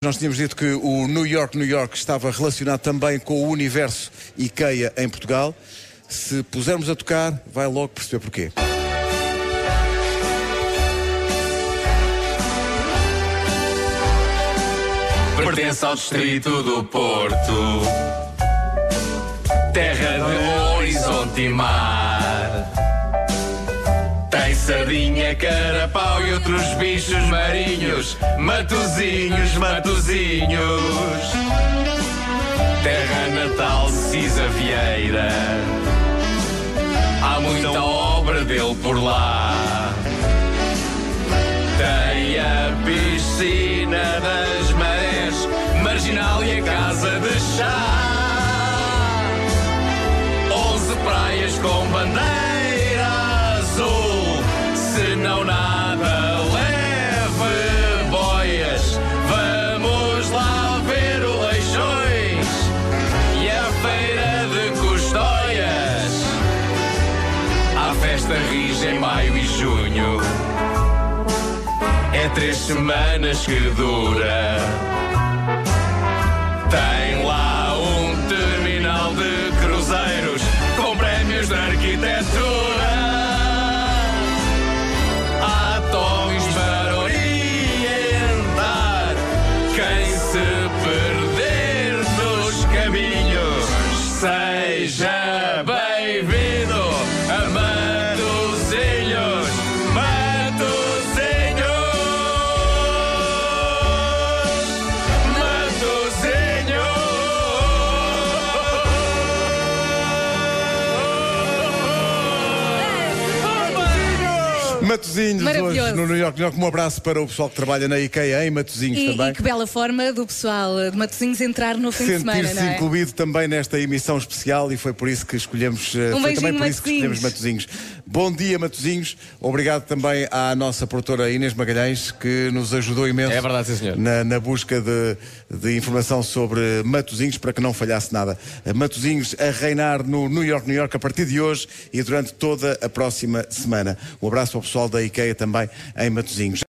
Nós tínhamos dito que o New York, New York estava relacionado também com o universo IKEA em Portugal. Se pusermos a tocar, vai logo perceber porquê. Pertence ao distrito do Porto, sardinha, carapau e outros bichos marinhos, matozinhos, matozinhos. Terra natal, Cisa Vieira. Há muita obra dele por lá. Tem a piscina das marés, marginal e a casa de chá. Não nada leve boias. Vamos lá ver o Leixões e a feira de Custóias. A festa rige em maio e junho. É três semanas que dura. Tem lá um terminal de cruzeiros com prémios de arquitetura. Caminhos. Seja Matozinhos hoje no New York, New York. Um abraço para o pessoal que trabalha na IKEA em Matozinhos E, também. e que bela forma do pessoal de Matosinhos entrar no fim de semana, Sentir-se não é? incluído também nesta emissão especial e foi por isso que escolhemos eh, Um foi também por isso que escolhemos Matosinhos. Matozinhos. Bom dia, Matozinhos. Obrigado também à nossa produtora Inês Magalhães, que nos ajudou imenso É verdade, sim, senhor. Na, na busca de, de informação sobre Matozinhos para que não falhasse nada. Matozinhos a reinar no New York, New York a partir de hoje e durante toda a próxima semana. Um abraço ao pessoal da IKEA também em Matozinhos.